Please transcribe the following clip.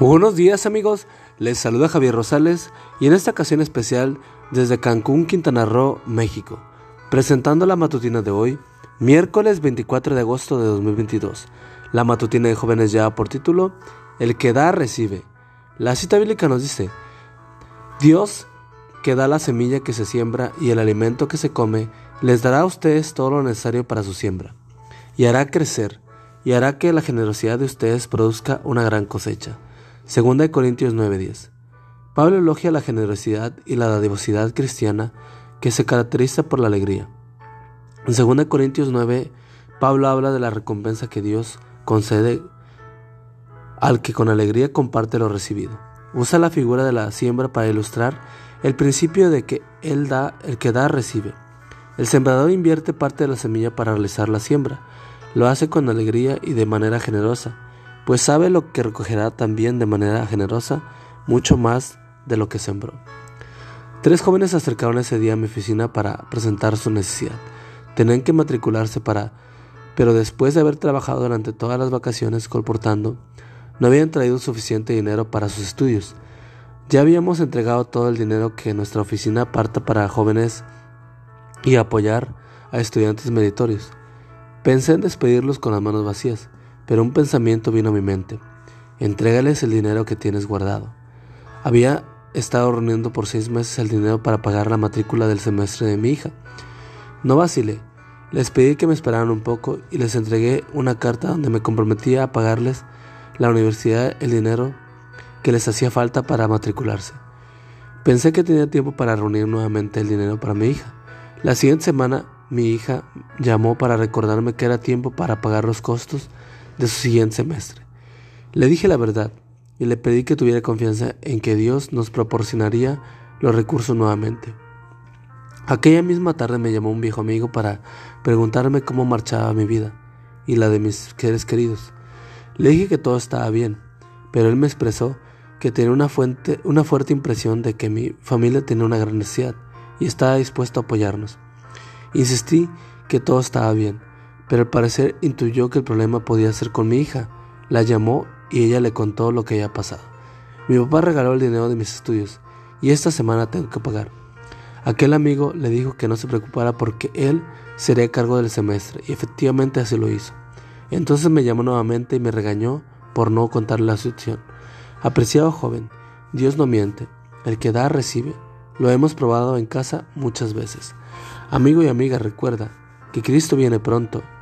Buenos días amigos, les saluda Javier Rosales y en esta ocasión especial desde Cancún, Quintana Roo, México, presentando la matutina de hoy, miércoles 24 de agosto de 2022. La matutina de jóvenes ya por título, El que da recibe. La cita bíblica nos dice, Dios que da la semilla que se siembra y el alimento que se come, les dará a ustedes todo lo necesario para su siembra, y hará crecer, y hará que la generosidad de ustedes produzca una gran cosecha. 2 Corintios 9:10. Pablo elogia la generosidad y la dadivosidad cristiana que se caracteriza por la alegría. En 2 Corintios 9, Pablo habla de la recompensa que Dios concede al que con alegría comparte lo recibido. Usa la figura de la siembra para ilustrar el principio de que él da, el que da recibe. El sembrador invierte parte de la semilla para realizar la siembra. Lo hace con alegría y de manera generosa pues sabe lo que recogerá también de manera generosa, mucho más de lo que sembró. Tres jóvenes se acercaron ese día a mi oficina para presentar su necesidad. Tenían que matricularse para, pero después de haber trabajado durante todas las vacaciones colportando, no habían traído suficiente dinero para sus estudios. Ya habíamos entregado todo el dinero que nuestra oficina aparta para jóvenes y apoyar a estudiantes meritorios. Pensé en despedirlos con las manos vacías pero un pensamiento vino a mi mente. Entrégales el dinero que tienes guardado. Había estado reuniendo por seis meses el dinero para pagar la matrícula del semestre de mi hija. No vacilé. Les pedí que me esperaran un poco y les entregué una carta donde me comprometía a pagarles la universidad el dinero que les hacía falta para matricularse. Pensé que tenía tiempo para reunir nuevamente el dinero para mi hija. La siguiente semana mi hija llamó para recordarme que era tiempo para pagar los costos de su siguiente semestre. Le dije la verdad y le pedí que tuviera confianza en que Dios nos proporcionaría los recursos nuevamente. Aquella misma tarde me llamó un viejo amigo para preguntarme cómo marchaba mi vida y la de mis seres queridos. Le dije que todo estaba bien, pero él me expresó que tenía una, fuente, una fuerte impresión de que mi familia tenía una gran necesidad y estaba dispuesto a apoyarnos. Insistí que todo estaba bien, pero al parecer intuyó que el problema podía ser con mi hija. La llamó y ella le contó lo que había pasado. Mi papá regaló el dinero de mis estudios y esta semana tengo que pagar. Aquel amigo le dijo que no se preocupara porque él sería cargo del semestre y efectivamente así lo hizo. Entonces me llamó nuevamente y me regañó por no contarle la situación. Apreciado joven, Dios no miente, el que da recibe. Lo hemos probado en casa muchas veces. Amigo y amiga, recuerda que Cristo viene pronto